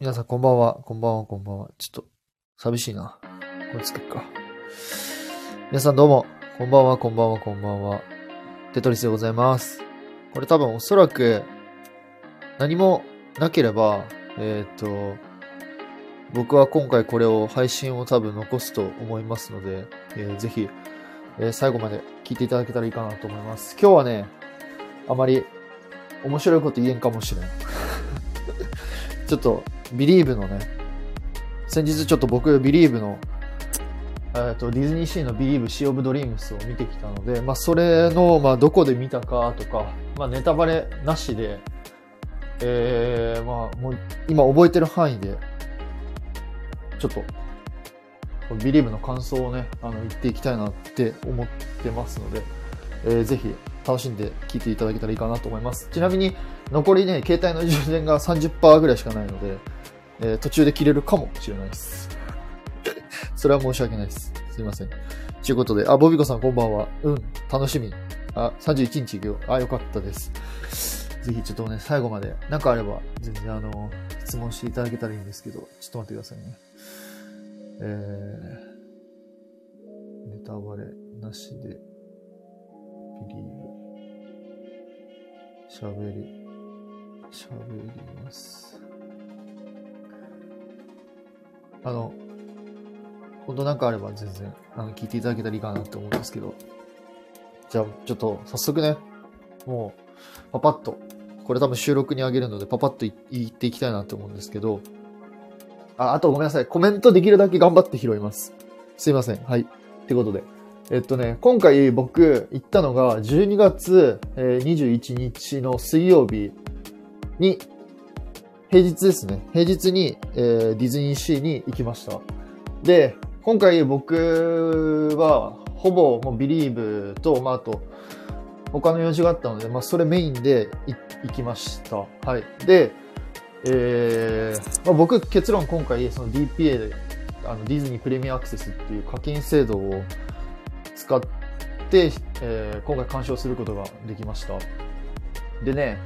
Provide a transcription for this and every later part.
皆さんこんばんは、こんばんは、こんばんは。ちょっと、寂しいな。これつけっか。皆さんどうも、こんばんは、こんばんは、こんばんは。テトリスでございます。これ多分おそらく、何もなければ、えっ、と、僕は今回これを配信を多分残すと思いますので、えーぜひ、えー最後まで聞いていただけたらいいかなと思います。今日はね、あまり面白いこと言えんかもしれん。ちょっと、ビリーブのね、先日ちょっと僕、ビリーブの、えっと、ディズニーシーのビリーブシー・オブ・ドリームスを見てきたので、まあ、それの、まあ、どこで見たかとか、まあ、ネタバレなしで、えー、まあ、もう、今覚えてる範囲で、ちょっと、ビリーブの感想をね、あの、言っていきたいなって思ってますので、えーぜひ楽しんで聞いていただけたらいいかなと思います。ちなみに、残りね、携帯の充電が30%ぐらいしかないので、えー途中で切れるかもしれないです。それは申し訳ないです。すいません。ということで、あ、ボビコさんこんばんは。うん、楽しみ。あ、31日行くよ。あ、よかったです。ぜひちょっとね、最後まで、なんかあれば、全然あの、質問していただけたらいいんですけど、ちょっと待ってくださいね。えー、ネタバレなしで、ビリーブ、喋り、喋ります。あの、本当なんかあれば全然、あの、聞いていただけたらいいかなと思うんですけど。じゃあ、ちょっと、早速ね、もう、パパッと、これ多分収録にあげるので、パパッと言っていきたいなと思うんですけど、あ、あとごめんなさい。コメントできるだけ頑張って拾います。すいません。はい。ってことで。えっとね、今回僕行ったのが12月21日の水曜日に、平日ですね。平日に、えーディズニーシーに行きました。で、今回僕は、ほぼもうビリーブと、まあ、あと、他の用事があったので、まあ、それメインで行きました。はい。で、えーまあ、僕結論今回その DPA であのディズニープレミアアクセスっていう課金制度を使って、えー今回鑑賞することができました。でね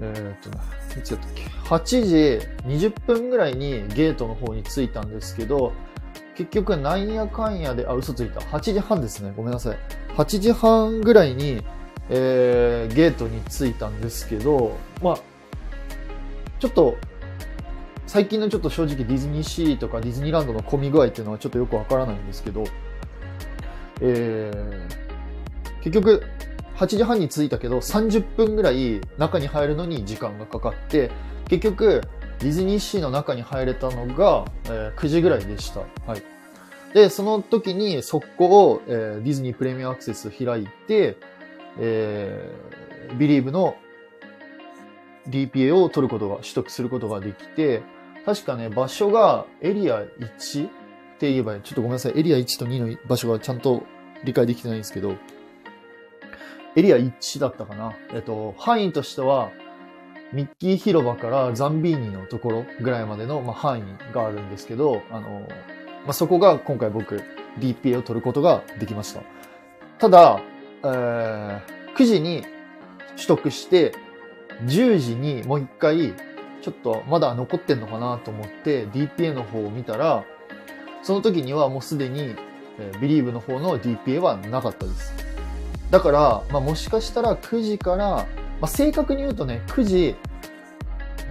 えーっといつやったっけ？8時20分ぐらいにゲートの方に着いたんですけど結局なんやかんやであ嘘ついた。8時半ですね。ごめんなさい。8時半ぐらいに、えーゲートに着いたんですけどまあちょっと、最近のちょっと正直ディズニーシーとかディズニーランドの混み具合っていうのはちょっとよくわからないんですけど、えー、結局、8時半に着いたけど、30分ぐらい中に入るのに時間がかかって、結局、ディズニーシーの中に入れたのが、えー9時ぐらいでした。はい。で、その時に速攻、えーディズニープレミアアクセス開いて、えー、ビリーブの DPA を取ることが、取得することができて、確かね、場所がエリア1って言えば、ちょっとごめんなさい、エリア1と2の場所がちゃんと理解できてないんですけど、エリア1だったかな。えっと、範囲としては、ミッキー広場からザンビーニのところぐらいまでの、まあ、範囲があるんですけど、あの、まあ、そこが今回僕 DPA を取ることができました。ただ、えー9時に取得して、10時にもう一回、ちょっとまだ残ってんのかなと思って DPA の方を見たら、その時にはもうすでに、えー、Believe の方の DPA はなかったです。だから、まあ、もしかしたら9時から、まあ、正確に言うとね、9時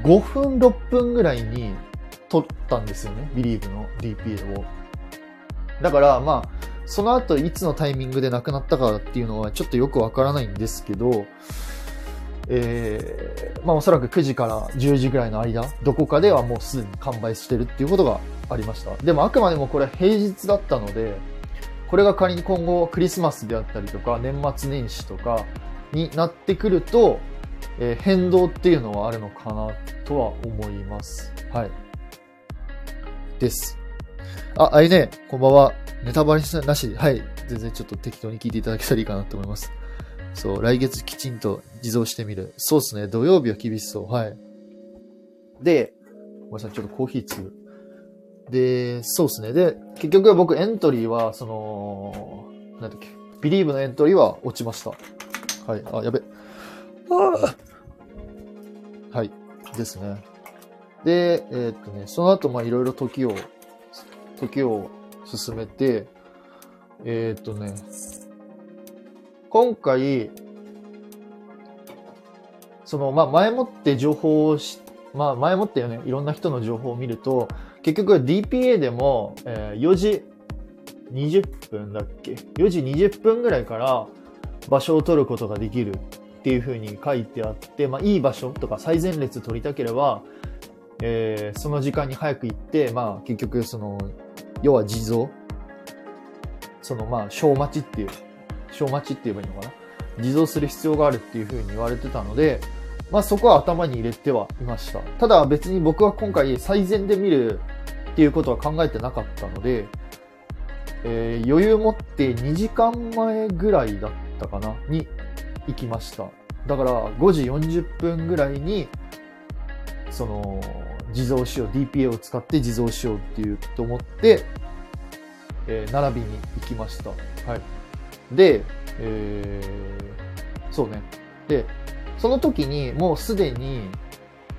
5分、6分ぐらいに取ったんですよね。Believe の DPA を。だから、まあ、その後いつのタイミングで亡くなったかっていうのはちょっとよくわからないんですけど、えーまあおそらく9時から10時ぐらいの間、どこかではもうすでに完売してるっていうことがありました。でもあくまでもこれ平日だったので、これが仮に今後クリスマスであったりとか年末年始とかになってくると、えー変動っていうのはあるのかなとは思います。はい。です。あ、あいね、こんばんは。ネタバレなし、はい。全然ちょっと適当に聞いていただけたらいいかなと思います。そう、来月きちんと地蔵してみる。そうですね。土曜日は厳しそう。はい。で、ごめんなさい。ちょっとコーヒーつで、そうですね。で、結局は僕エントリーは、その、なんだっけ。ビリーブのエントリーは落ちました。はい。あ、やべ。あはい。ですね。で、えーっとね、その後、まあいろいろ時を、時を進めて、えーっとね、今回、その、まあ前もって情報をし、まあ前もってね、いろんな人の情報を見ると、結局 DPA でも、えー4時20分だっけ ?4 時20分ぐらいから場所を取ることができるっていう風に書いてあって、まあいい場所とか最前列取りたければ、えーその時間に早く行って、まあ結局その、要は地蔵そのまあ小待ちっていう、小待ちって言えばいいのかな？地蔵する必要があるっていう風に言われてたので、まあそこは頭に入れてはいました。ただ別に僕は今回最善で見るっていうことは考えてなかったので、えー余裕持って2時間前ぐらいだったかなに行きました。だから5時40分ぐらいに、その、地蔵しよう、DPA を使って地蔵しようっていうと思って、えー並びに行きました。はい。で、えーそうね。で、その時にもうすでに、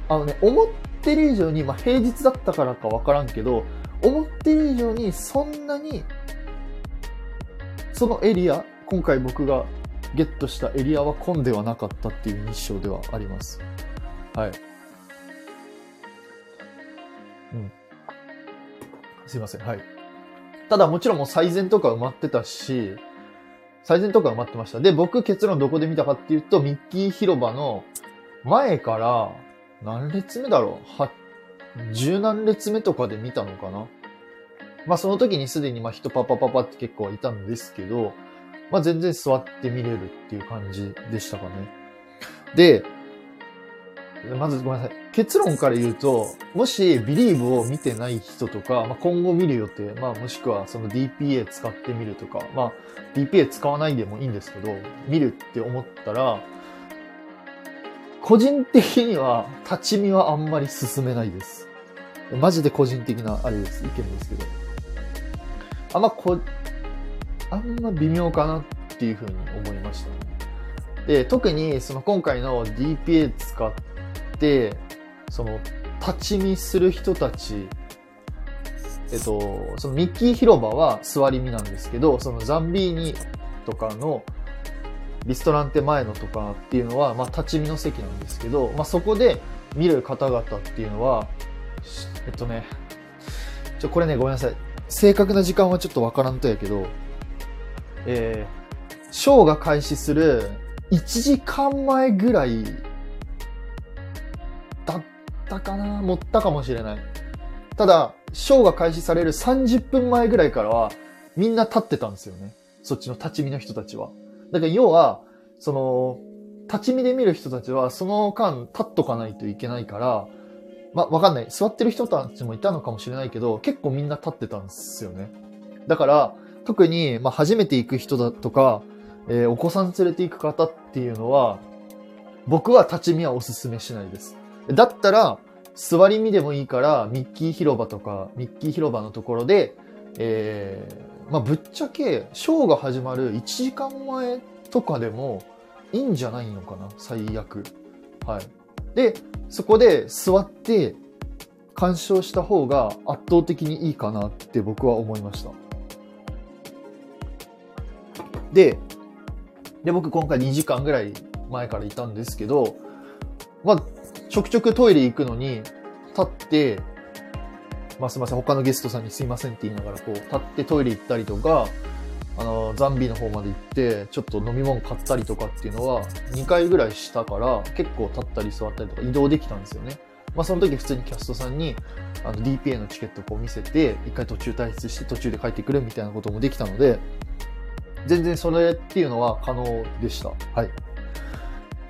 あのね、思ってる以上に、まあ、平日だったからかわからんけど、思ってる以上にそんなに、そのエリア、今回僕がゲットしたエリアは混んではなかったっていう印象ではあります。はい。うん。すいません。はい。ただもちろんもう最善とか埋まってたし、最善とか埋まってました。で、僕結論どこで見たかっていうと、ミッキー広場の前から、何列目だろう？は、十何列目とかで見たのかな？まあその時にすでにまあ人パパパパって結構いたんですけど、まあ全然座って見れるっていう感じでしたかね。で、まずごめんなさい。結論から言うと、もしビリーブを見てない人とか、まあ、今後見る予定、まあもしくはその DPA 使ってみるとか、まあ DPA 使わないでもいいんですけど、見るって思ったら、個人的には立ち見はあんまり進めないです。マジで個人的なあれです、意見ですけど。あんまこ、あんま微妙かなっていうふうに思いました。で、特にその今回の DPA 使って、その立ち見する人たち、えっと、そのミッキー広場は座り見なんですけど、そのザンビーニとかのリストランテ前のとかっていうのは、まあ立ち見の席なんですけど、まあそこで見る方々っていうのは、えっとね、ちょ、これね、ごめんなさい。正確な時間はちょっとわからんとやけど、えー、ショーが開始する1時間前ぐらいったかな？持ったかもしれない。ただ、ショーが開始される30分前ぐらいからは、みんな立ってたんですよね。そっちの立ち見の人たちは。だから要は、その、立ち見で見る人たちは、その間立っとかないといけないから、ま、わかんない。座ってる人たちもいたのかもしれないけど、結構みんな立ってたんですよね。だから、特に、まあ、初めて行く人だとか、えーお子さん連れて行く方っていうのは、僕は立ち見はおすすめしないです。だったら、座り見でもいいから、ミッキー広場とか、ミッキー広場のところで、えーまあ、ぶっちゃけ、ショーが始まる1時間前とかでもいいんじゃないのかな最悪。はい。で、そこで座って鑑賞した方が圧倒的にいいかなって僕は思いました。で、で、僕今回2時間ぐらい前からいたんですけど、まあ、ちょくちょくトイレ行くのに、立って、まあすいません、他のゲストさんにすいませんって言いながら、こう、立ってトイレ行ったりとか、あの、ザンビの方まで行って、ちょっと飲み物買ったりとかっていうのは、2回ぐらいしたから、結構立ったり座ったりとか移動できたんですよね。まあその時普通にキャストさんに、あの、DPA のチケットをこう見せて、一回途中退出して途中で帰ってくるみたいなこともできたので、全然それっていうのは可能でした。はい。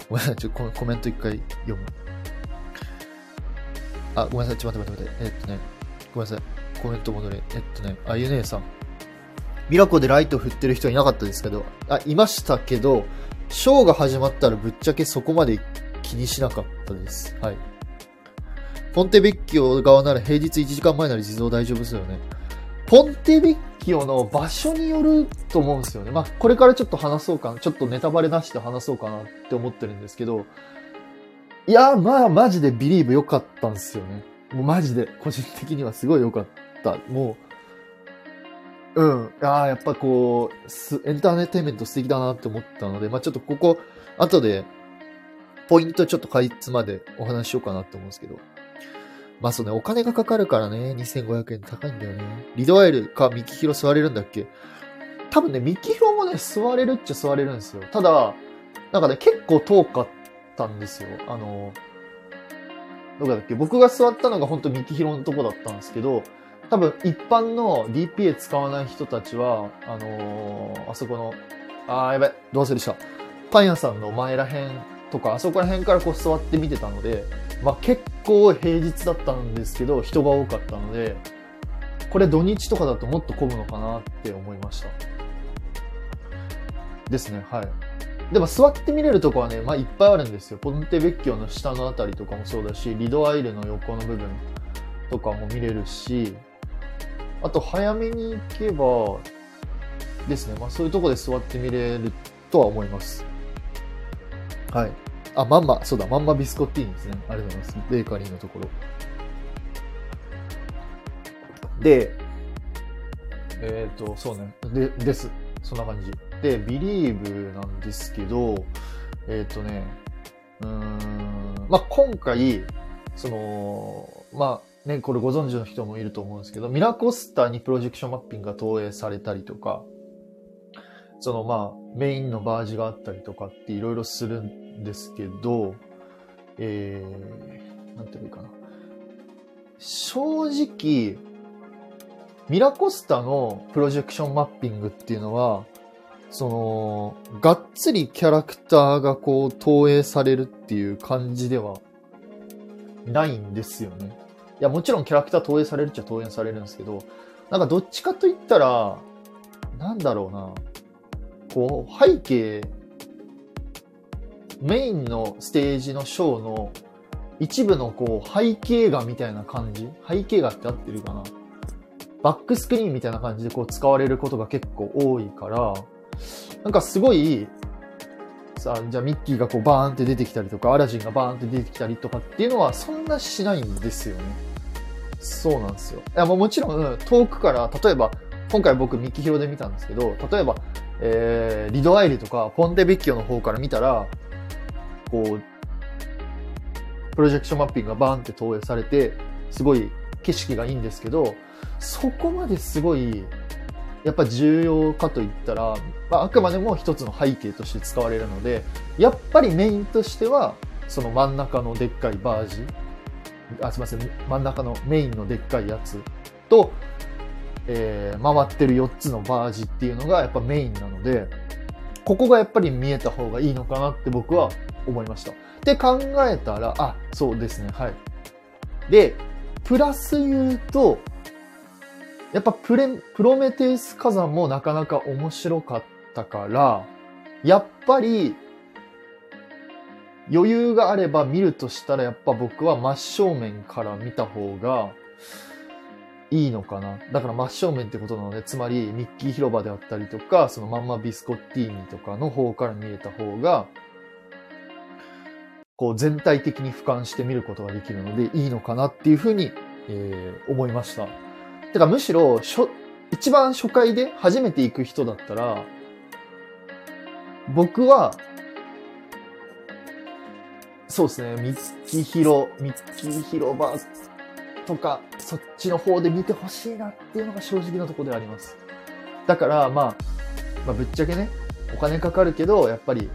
ごめんなさい、ちょっとココメント一回読む。あ、ごめんなさい、ちょっと待って待って待って。えっとね、ごめんなさい。コメント戻れ。えっとね、あゆねえさん。ミラコでライト振ってる人いなかったですけど、あ、いましたけど、ショーが始まったらぶっちゃけそこまで気にしなかったです。はい。ポンテベッキオ側なら平日1時間前なら地蔵大丈夫ですよね。ポンテベッキオの場所によると思うんですよね。まあ、これからちょっと話そうかな。ちょっとネタバレなしで話そうかなって思ってるんですけど、いや、まあ、マジでビリーブ良かったんですよね。もうマジで、個人的にはすごい良かった。もう、うん。ああ、やっぱこう、すエンターテインメント素敵だなって思ったので、まあちょっとここ、後で、ポイントちょっとかいつまでお話ししようかなって思うんですけど。まあそうね、お金がかかるからね、2500円高いんだよね。リドアイルかミキヒロ座れるんだっけ？多分ね、ミキヒロもね、座れるっちゃ座れるんですよ。ただ、なんかね、結構遠かったたんですよ。あの、どこだっけ？僕が座ったのが本当ミキヒロのとこだったんですけど、多分一般の DPA 使わない人たちは、あのーあそこの、あーやばい、どう忘れした。パン屋さんの前らへんとか、あそこら辺からこう座って見てたので、まあ結構平日だったんですけど、人が多かったので、これ土日とかだともっと混むのかなって思いました。ですね、はい。でも座って見れるとこはね、まあいっぱいあるんですよ。ポンテベッキョの下のあたりとかもそうだし、リドアイルの横の部分とかも見れるし、あと早めに行けばですね、まあそういうとこで座って見れるとは思います。はい。あ、まんま、そうだ、まんまビスコッティーニですね。ありがとうございます。ベーカリーのところ。で、えっ、と、そうね。で、です。そんな感じ。で、ビリーブなんですけど、えっ、とね、うーん、まあ、今回、その、まあ、ね、これご存知の人もいると思うんですけど、ミラコスタにプロジェクションマッピングが投影されたりとか、そのまあ、メインのバージがあったりとかっていろいろするんですけど、えー、なんていうのかな。正直、ミラコスタのプロジェクションマッピングっていうのは、その、がっつりキャラクターがこう投影されるっていう感じではないんですよね。いや、もちろんキャラクター投影されるっちゃ投影されるんですけど、なんかどっちかと言ったら、なんだろうな、こう、背景、メインのステージのショーの一部のこう背景画みたいな感じ？背景画って合ってるかな？バックスクリーンみたいな感じでこう使われることが結構多いから、なんかすごい、さあ、じゃあミッキーがこうバーンって出てきたりとか、アラジンがバーンって出てきたりとかっていうのはそんなしないんですよね。そうなんですよ。いや、もちろん遠くから、例えば、今回僕ミッキーヒロで見たんですけど、例えば、えー、リドアイルとかポンテベッキオの方から見たら、こう、プロジェクションマッピングがバーンって投影されて、すごい景色がいいんですけど、そこまですごい、やっぱ重要かといったら、まあ、あくまでも一つの背景として使われるので、やっぱりメインとしては、その真ん中のでっかいバージ、あ、すみません、真ん中のメインのでっかいやつと、えー回ってる4つのバージっていうのがやっぱメインなので、ここがやっぱり見えた方がいいのかなって僕は思いました。で考えたら、あ、そうですね、はい。で、プラス言うと、やっぱプレ、プロメテウス火山もなかなか面白かったから、やっぱり、余裕があれば見るとしたら、やっぱ僕は真正面から見た方がいいのかな。だから真正面ってことなので、つまりミッキー広場であったりとか、そのまんまビスコッティーニとかの方から見えた方が、こう全体的に俯瞰して見ることができるのでいいのかなっていうふうに、えー思いました。てかむしろ、しょ、一番初回で初めて行く人だったら、僕は、そうですね、ミッキー広、ミッキー広場とか、そっちの方で見てほしいなっていうのが正直なところであります。だから、まあ、まあ、ぶっちゃけね、お金かかるけど、やっぱり、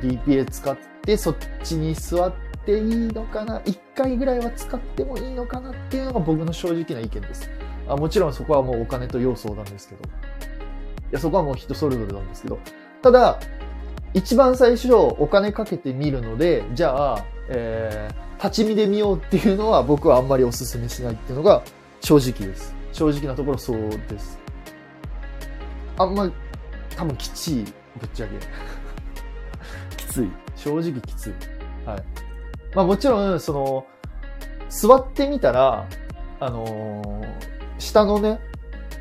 DPA 使ってそっちに座っていいのかな？一回ぐらいは使ってもいいのかなっていうのが僕の正直な意見です。あもちろんそこはもうお金と要相談ですけど。いや、そこはもう人それぞれなんですけど。ただ、一番最初お金かけてみるので、じゃあ、えー、立ち見で見ようっていうのは僕はあんまりお勧めしないっていうのが正直です。正直なところそうです。あんま、多分きちい、ぶっちゃけ。きつい。正直きつい。はい。まあもちろん、その、座ってみたら、あのー下のね、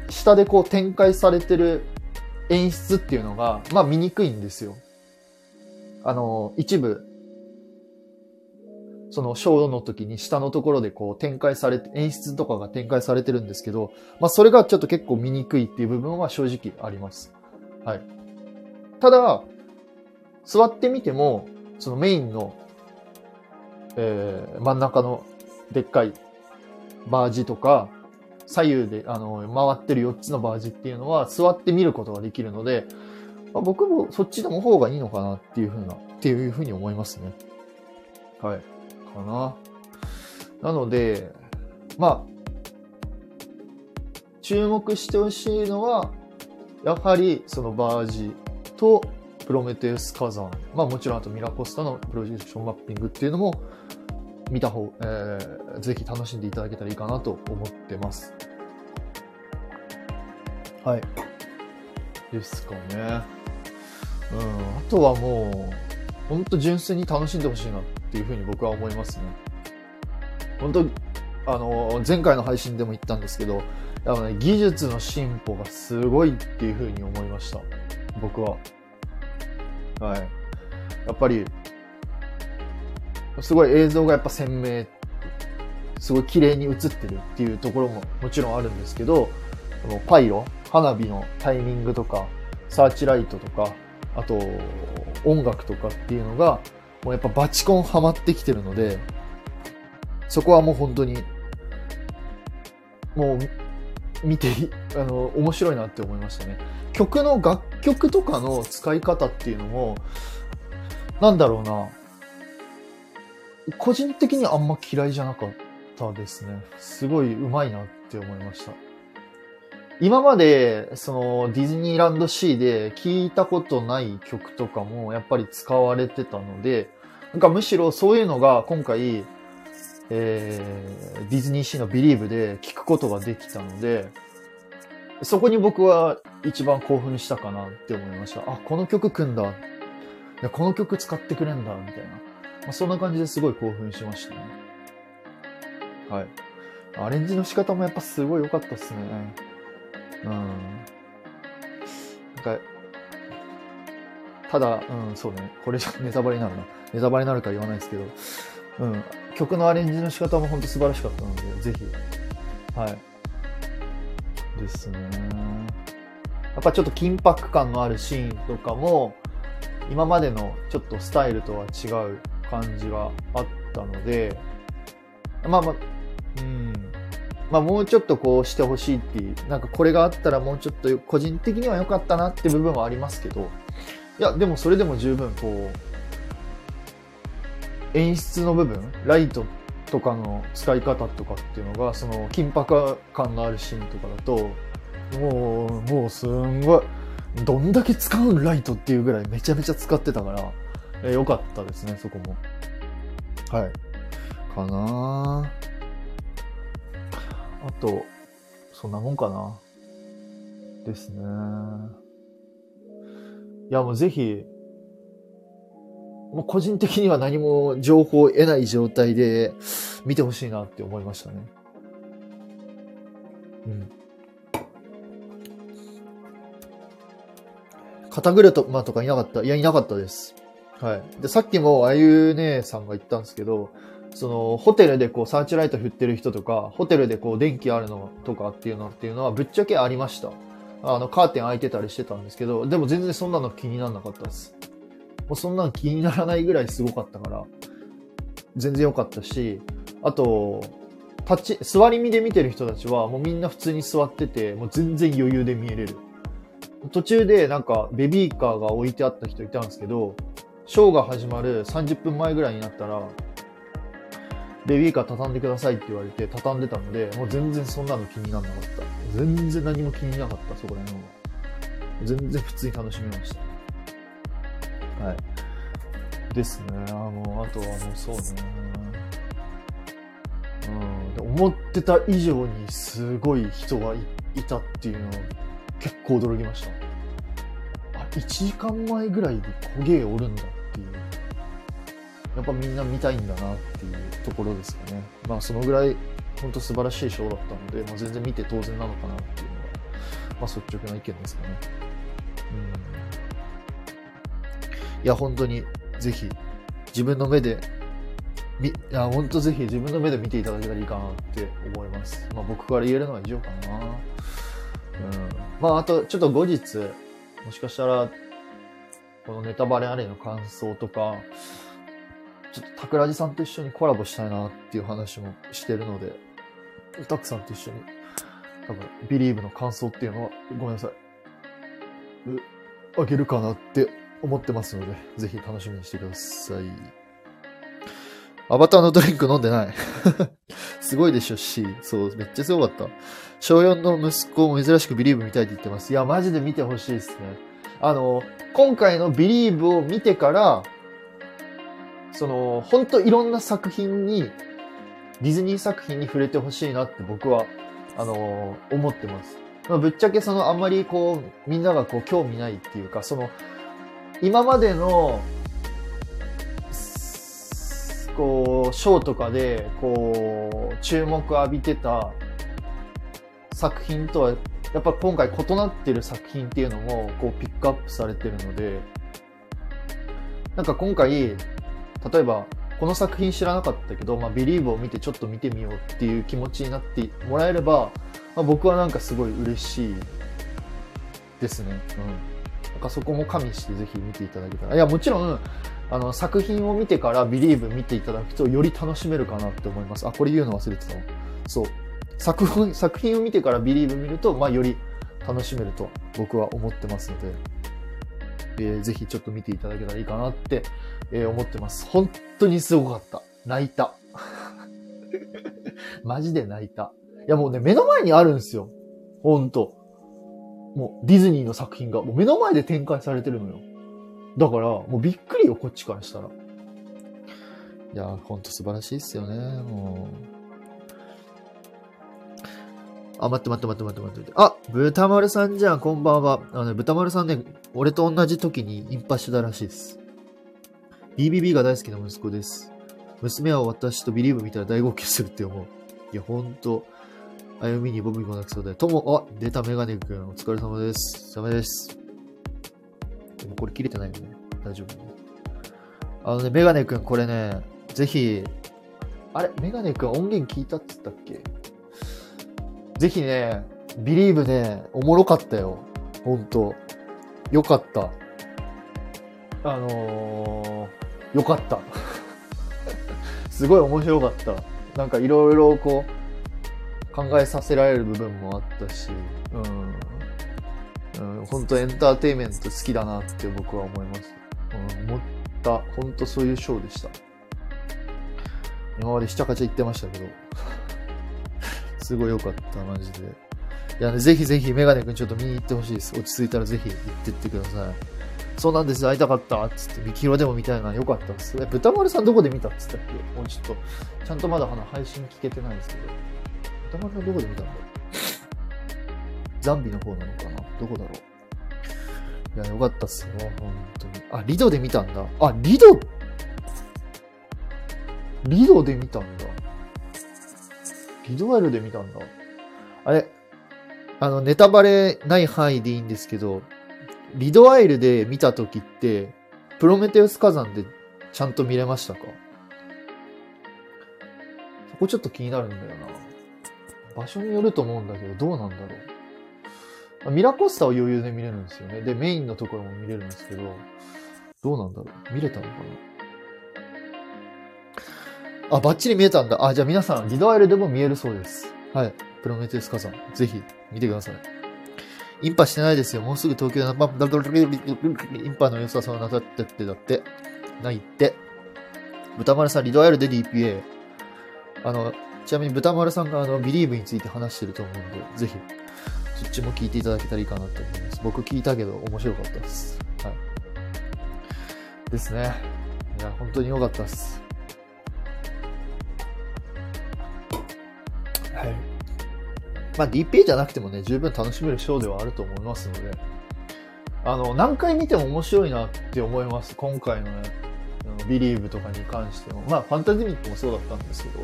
下でこう展開されてる演出っていうのが、まあ見にくいんですよ。あのー一部、そのショーの時に下のところでこう展開されて、演出とかが展開されてるんですけど、まあそれがちょっと結構見にくいっていう部分は正直あります。はい。ただ、座ってみても、そのメインの、えー、真ん中のでっかいバージとか、左右で、あの、回ってる4つのバージっていうのは座って見ることができるので、まあ、僕もそっちの方がいいのかなっていうふうな、っていうふうに思いますね。はい。かな。なので、まあ、注目してほしいのは、やはりそのバージとプロメテウス火山、まあもちろんあとミラコスタのプロジェクションマッピングっていうのも見た方、えー、ぜひ楽しんでいただけたらいいかなと思ってます。はい。ですかね。うん。あとはもう、本当純粋に楽しんでほしいなっていうふうに僕は思いますね。本当あの、前回の配信でも言ったんですけど、やっぱね、技術の進歩がすごいっていうふうに思いました。僕は。はい。やっぱり、すごい映像がやっぱ鮮明、すごい綺麗に映ってるっていうところももちろんあるんですけど、このパイロ、花火のタイミングとか、サーチライトとか、あと、音楽とかっていうのが、もうやっぱバチコンハマってきてるので、そこはもう本当に、もう、見て、あの、面白いなって思いましたね。曲の楽曲とかの使い方っていうのも、なんだろうな。個人的にあんま嫌いじゃなかったですね。すごい上手いなって思いました。今まで、その、ディズニーランドシーで聞いたことない曲とかもやっぱり使われてたので、なんかむしろそういうのが今回、えー、ディズニーシーのビリーブで聞くことができたので、そこに僕は一番興奮したかなって思いました。あ、この曲組んだ。この曲使ってくれんだ、みたいな。まあ、そんな感じですごい興奮しましたね。はい。アレンジの仕方もやっぱすごい良かったっすね。うん。なんか、ただ、うん、そうね。これじゃ ネタバレになるな。ネタバレになるか言わないですけど、うん。曲のアレンジの仕方も本当素晴らしかったので、ぜひ。はい。ですね。やっぱちょっと緊迫感のあるシーンとかも、今までのちょっとスタイルとは違う感じがあったので、まあまあ、うん。まあもうちょっとこうしてほしいっていう、なんかこれがあったらもうちょっと個人的には良かったなって部分はありますけど、いや、でもそれでも十分こう、演出の部分、ライトとかの使い方とかっていうのが、その緊迫感のあるシーンとかだと、もう、もうすんごい、どんだけ使うライトっていうぐらいめちゃめちゃ使ってたから、えー、よかったですね、そこも。はい。かなあと、そんなもんかな。ですね。いや、もうぜひ、もう個人的には何も情報を得ない状態で見てほしいなって思いましたね。うん。肩車とかいなかったいや、いなかったです。はい。で、さっきもあゆ姉さんが言ったんですけど、その、ホテルでこう、サーチライト振ってる人とか、ホテルでこう、電気あるのとかっていうのっていうのは、ぶっちゃけありました。あの、カーテン開いてたりしてたんですけど、でも全然そんなの気にならなかったです。もうそんなの気にならないぐらいすごかったから、全然良かったし、あと、立ち、座り身で見てる人たちは、もうみんな普通に座ってて、もう全然余裕で見えれる。途中でなんかベビーカーが置いてあった人いたんですけど、ショーが始まる30分前ぐらいになったら、ベビーカー畳んでくださいって言われて畳んでたので、もう全然そんなの気にならなかった。全然何も気になかった、そこら辺は。全然普通に楽しみました。はい。ですね。あの、あとはもうそうね。うん。で思ってた以上にすごい人がいたっていうのは結構驚きました。1時間前ぐらいで焦げおるんだっていう。やっぱみんな見たいんだなっていうところですかね。まあそのぐらい本当素晴らしいショーだったので、まあ、全然見て当然なのかなっていうのが、まあ率直な意見ですかね。うん。いや、本当にぜひ自分の目でみ、いや、ほんとぜひ自分の目で見ていただけたらいいかなって思います。まあ僕から言えるのは以上かな。うん。まああと、ちょっと後日、もしかしたら、このネタバレありの感想とか、ちょっと桜地さんと一緒にコラボしたいなっていう話もしてるので、たくさんと一緒に、多分、ビリーブの感想っていうのは、ごめんなさい。あげるかなって思ってますので、ぜひ楽しみにしてください。アバターのドリンク飲んでない。すごいでしょ、し。そう、めっちゃすごかった。小4の息子も珍しくビリーブ見たいって言ってます。いや、マジで見てほしいですね。あの、今回のビリーブを見てから、その、ほんといろんな作品に、ディズニー作品に触れてほしいなって僕は、あの、思ってます。まあぶっちゃけその、あんまりこう、みんながこう、興味ないっていうか、その、今までの、こう、ショーとかで、こう、注目浴びてた作品とは、やっぱ今回異なってる作品っていうのも、こう、ピックアップされてるので、なんか今回、例えば、この作品知らなかったけど、まあ、ビリーブを見てちょっと見てみようっていう気持ちになってもらえれば、まあ、僕はなんかすごい嬉しいですね。うん。なんかそこも加味してぜひ見ていただけたら。いや、もちろん、あの、作品を見てからビリーブ見ていただくとより楽しめるかなって思います。あ、これ言うの忘れてたわ。そう。作品、作品を見てからビリーブ見ると、まあ、より楽しめると僕は思ってますので、えーぜひちょっと見ていただけたらいいかなって、えー思ってます。本当にすごかった。泣いた。マジで泣いた。いやもうね、目の前にあるんですよ。ほんと。もうディズニーの作品がもう目の前で展開されてるのよ。だから、もうびっくりよ、こっちからしたら。いやー、ほんと素晴らしいっすよね、もう。あ、待って待って待って待って待って。あ、豚丸さんじゃん、こんばんは。あのね、豚丸さんね、俺と同じ時にインパしてたらしいです。BBB が大好きな息子です。娘は私とビリーブ見たら大号泣するって思う。いや、ほんと。歩みにボブも泣きそうで。とも、あ、出たメガネくん。お疲れ様です。様です。でもこれ切れてないよね。大丈夫ね。あのね、メガネくん、これね、ぜひ、あれ、メガネくん音源聞いたって言ったっけ？ぜひね、ビリーブね、おもろかったよ。ほんと。よかった。あのー、よかった。すごい面白かった。なんかいろいろこう、考えさせられる部分もあったし、うん。うん、本当エンターテイメント好きだなって僕は思います。うん、思った。本当そういうショーでした。今までしちゃかちゃ言ってましたけど。すごい良かった、マジで。いや、ね、ぜひぜひメガネくんちょっと見に行ってほしいです。落ち着いたらぜひ行ってってください。そうなんです、会いたかったっつって、ミキロでも見たいな、よかったです。え、豚丸さんどこで見たっつったっけ？もうちょっと、ちゃんとまだ配信聞けてないですけど。豚丸さんどこで見たんだろう？ザンビの方なのかな？どこだろう？いや、よかったっすよ、本当に。あ、リドで見たんだ。あ、リド？リドで見たんだ。リドワイルで見たんだ。あれ、あの、ネタバレない範囲でいいんですけど、リドアイルで見たときって、プロメテウス火山でちゃんと見れましたか？そこちょっと気になるんだよな。場所によると思うんだけど、どうなんだろう。ミラコスタは余裕で見れるんですよね。で、メインのところも見れるんですけど、どうなんだろう。見れたのかな？あ、バッチリ見えたんだ。あ、じゃあ皆さん、リドアイルでも見えるそうです。はい。プロメテウス火山。ぜひ、見てください。インパしてないですよ。もうすぐ東京ナンパ、インパの良さそうなさってってだって。ないって。豚丸さん、リドアイルで DPA。あの、ちなみに豚丸さんがあの、ビリーブについて話してると思うんで、ぜひ、そっちも聞いていただけたらいいかなと思います。僕聞いたけど面白かったです。はい。ですね。いや、本当に良かったです。まあ DPA じゃなくてもね、十分楽しめるショーではあると思いますので、あの、何回見ても面白いなって思います。今回のね、ビリーブとかに関しても。まあ、ファンタジミックもそうだったんですけど、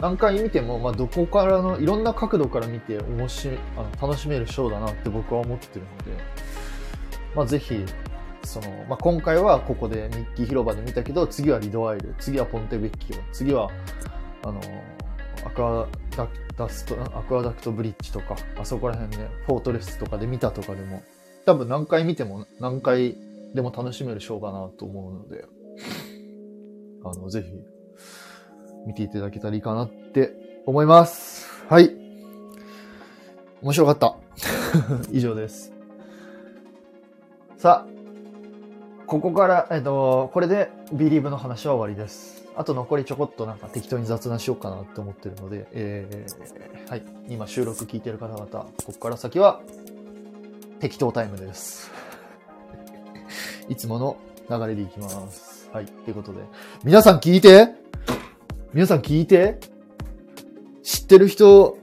何回見ても、まあ、どこからの、いろんな角度から見て、面白い、あの、楽しめるショーだなって僕は思ってるので、まあ、ぜひ、その、まあ、今回はここでミッキー広場で見たけど、次はリドアイル、次はポンテベッキオ、次は、あの、アクアダダスト、アクアダクトブリッジとか、あそこら辺ね、フォートレスとかで見たとかでも、多分何回見ても何回でも楽しめるショーかなと思うので、あの、ぜひ、見ていただけたらいいかなって思います。はい。面白かった。以上です。さあ、ここから、えっと、これで B リーブの話は終わりです。あと残りちょこっとなんか適当に雑談しようかなって思ってるので、えー、はい。今収録聞いてる方々、ここから先は適当タイムです。いつもの流れでいきます。はい。ということで。皆さん聞いて？皆さん聞いて？知ってる人、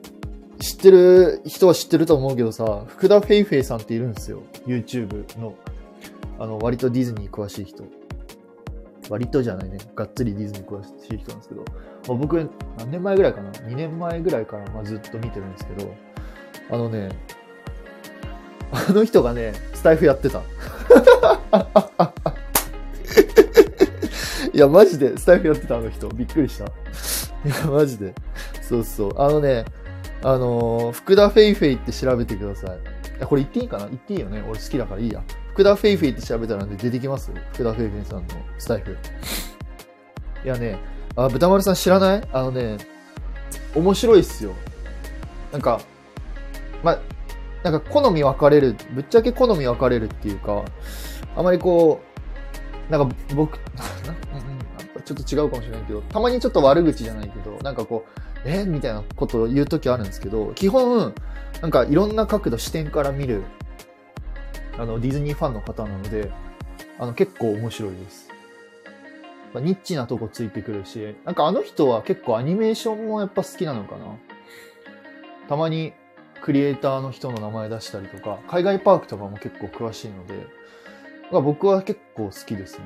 知ってる人は知ってると思うけどさ、福田フェイフェイさんっているんですよ。YouTube の。あの、割とディズニー詳しい人。割とじゃないね。がっつりディズニー詳しい人なんですけど、まあ、僕、何年前ぐらいかな ?2 年前ぐらいからまあずっと見てるんですけど、あのね、あの人がね、スタイフやってた。いや、マジで、スタイフやってた、あの人。びっくりした。いや、マジで。そうそう。あのね、あのー、福田フェイフェイって調べてください。いや、これ言っていいかな？言っていいよね？俺好きだからいいや。福田フェイフェイって調べたらね、出てきます福田フェイフェイさんのスタイフ。いやね、あ、豚丸さん知らない？あのね、面白いっすよ。なんか、ま、なんか好み分かれる、ぶっちゃけ好み分かれるっていうか、あまりこう、なんか僕、ちょっと違うかもしれないけど、たまにちょっと悪口じゃないけど、なんかこう、え？みたいなことを言うときあるんですけど、基本、なんかいろんな角度、視点から見るあの、ディズニーファンの方なので、あの、結構面白いです。ニッチなとこついてくるし、なんかあの人は結構アニメーションもやっぱ好きなのかな。たまにクリエイターの人の名前出したりとか、海外パークとかも結構詳しいので、僕は結構好きですね。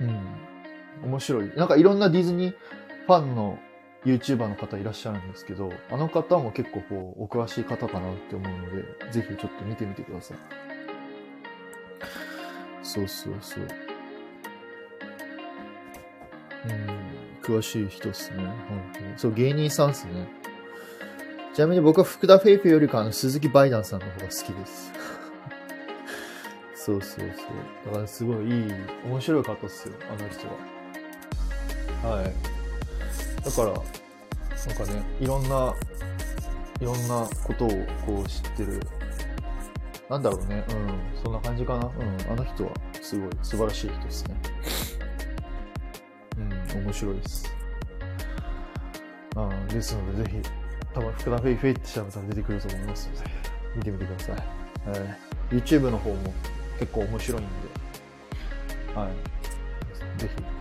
うん。面白い。なんかいろんなディズニーファンの YouTuber の方いらっしゃるんですけど、あの方も結構こう、お詳しい方かなって思うので、ぜひちょっと見てみてください。そうそうそう。うん、詳しい人っすね。本当に。そう、芸人さんっすね。ちなみに僕は福田フェイフェよりかあの鈴木バイダンさんの方が好きです。そうそうそう。だからすごいいい、面白い方っすよ、あの人は。はい。だから、なんかね、いろんな、いろんなことをこう知ってる。なんだろうね。うん。そんな感じかな。うん。あの人はすごい素晴らしい人ですね。うん。面白いです。うん。ですので、ぜひ、多分、福田フェイフェイって調べたら出てくると思いますので、見てみてください。えー、YouTube の方も結構面白いんで、はい。ぜひ、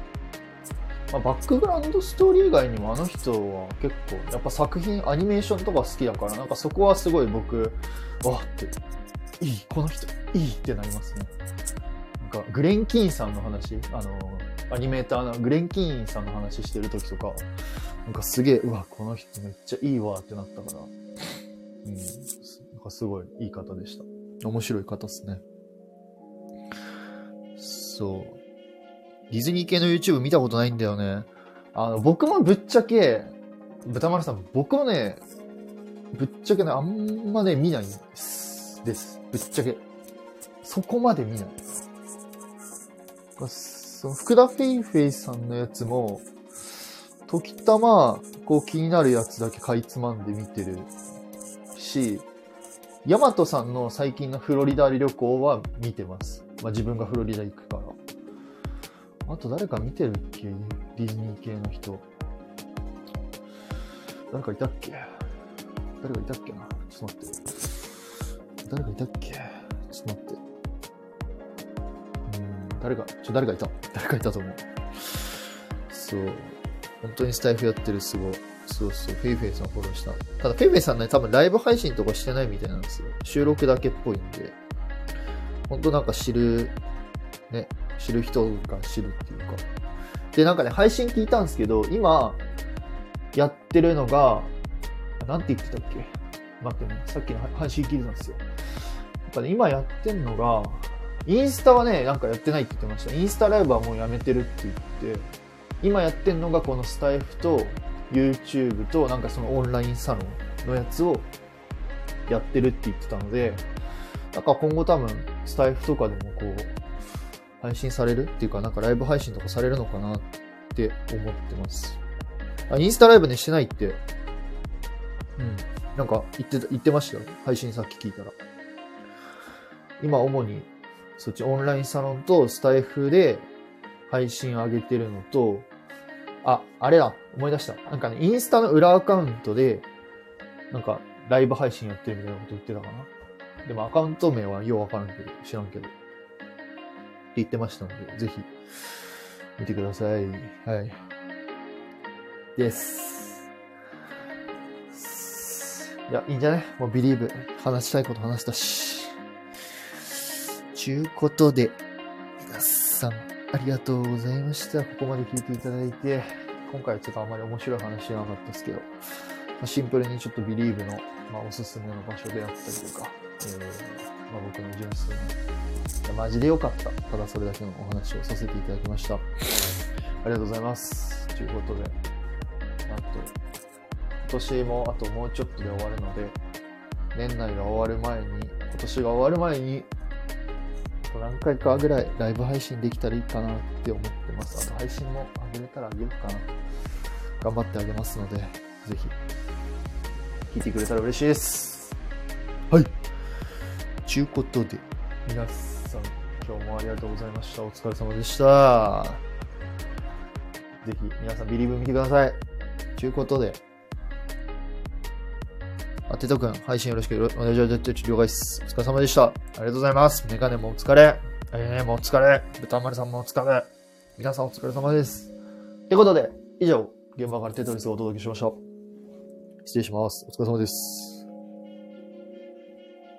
まあ、バックグラウンドストーリー以外にもあの人は結構やっぱ作品アニメーションとか好きだからなんかそこはすごい僕わっていいこの人いいってなりますね。なんかグレン・キーンさんの話あのアニメーターのグレン・キーンさんの話してる時とかなんかすげえうわこの人めっちゃいいわってなったからうんなんかすごいいい方でした。面白い方っすね。そう。ディズニー系の YouTube 見たことないんだよね。あの、僕もぶっちゃけ、豚丸さん、僕もね、ぶっちゃけね、あんまね、見ないんです。です。ぶっちゃけ。そこまで見ない。その、福田フェイフェイさんのやつも、時たま、こう気になるやつだけかいつまんで見てるし、ヤマトさんの最近のフロリダ旅行は見てます。まあ自分がフロリダ行くから。あと誰か見てるっけディズニー系の人。誰かいたっけ？誰かいたっけな？ちょっと待って。誰かいたっけ？ちょっと待って。うん、誰か、ちょ、誰かいた？誰かいたと思う？そう。本当にスタイフやってる、すごい。そうそう、フェイフェイさんフォローした。ただ、フェイフェイさんね、多分ライブ配信とかしてないみたいなんですよ。収録だけっぽいんで。本当なんか知る、ね、知る人が知るっていうか。で、なんかね、配信聞いたんですけど、今、やってるのが、なんて言ってたっけ？待ってね、さっきの配信聞いてたんですよ。やっぱね、今やってんのが、インスタはね、なんかやってないって言ってました。インスタライブはもうやめてるって言って、今やってんのがこのスタイフと YouTube となんかそのオンラインサロンのやつをやってるって言ってたので、なんか今後多分スタイフとかでもこう、配信されるっていうかなんかライブ配信とかされるのかなって思ってます。あ、インスタライブねしてないって、うん、なんか言ってた、言ってましたよ。配信さっき聞いたら。今主にそっちオンラインサロンとスタイフで配信上げてるのと、あ、あれだ、思い出した。なんかね、インスタの裏アカウントで、なんか、ライブ配信やってるみたいなこと言ってたかな。でもアカウント名はようわからんけど、知らんけど。言ってましたので、ぜひ、見てください。はい。です。いや、いいんじゃない？もうビリーブ、話したいこと話したし。ちゅうことで、皆さん、ありがとうございました。ここまで聞いていただいて、今回はちょっとあまり面白い話じゃなかったですけど、ま、シンプルにちょっとビリーブの、まあ、おすすめの場所であったりとか、えー、まあ、僕の純粋な、マジで良かった。ただそれだけのお話をさせていただきました。ありがとうございます。ということで、なんと、今年もあともうちょっとで終わるので、年内が終わる前に、今年が終わる前に、何回かぐらいライブ配信できたらいいかなって思ってます。あと配信も上げれたらあげようかな。頑張ってあげますので、ぜひ、聞いてくれたら嬉しいです。はい。ちゅうことで、皆さん、今日もありがとうございました。お疲れ様でした。ぜひ、皆さん、ビリーブ見てください。ちゅうことで、あてとくん、配信よろしくお願いします。了解です。お疲れ様でした。ありがとうございます。メガネもお疲れ。えー、もお疲れ。豚丸さんもお疲れ。皆さんお疲れ様です。ということで、以上、現場からテトリスをお届けしました。失礼します。お疲れ様です。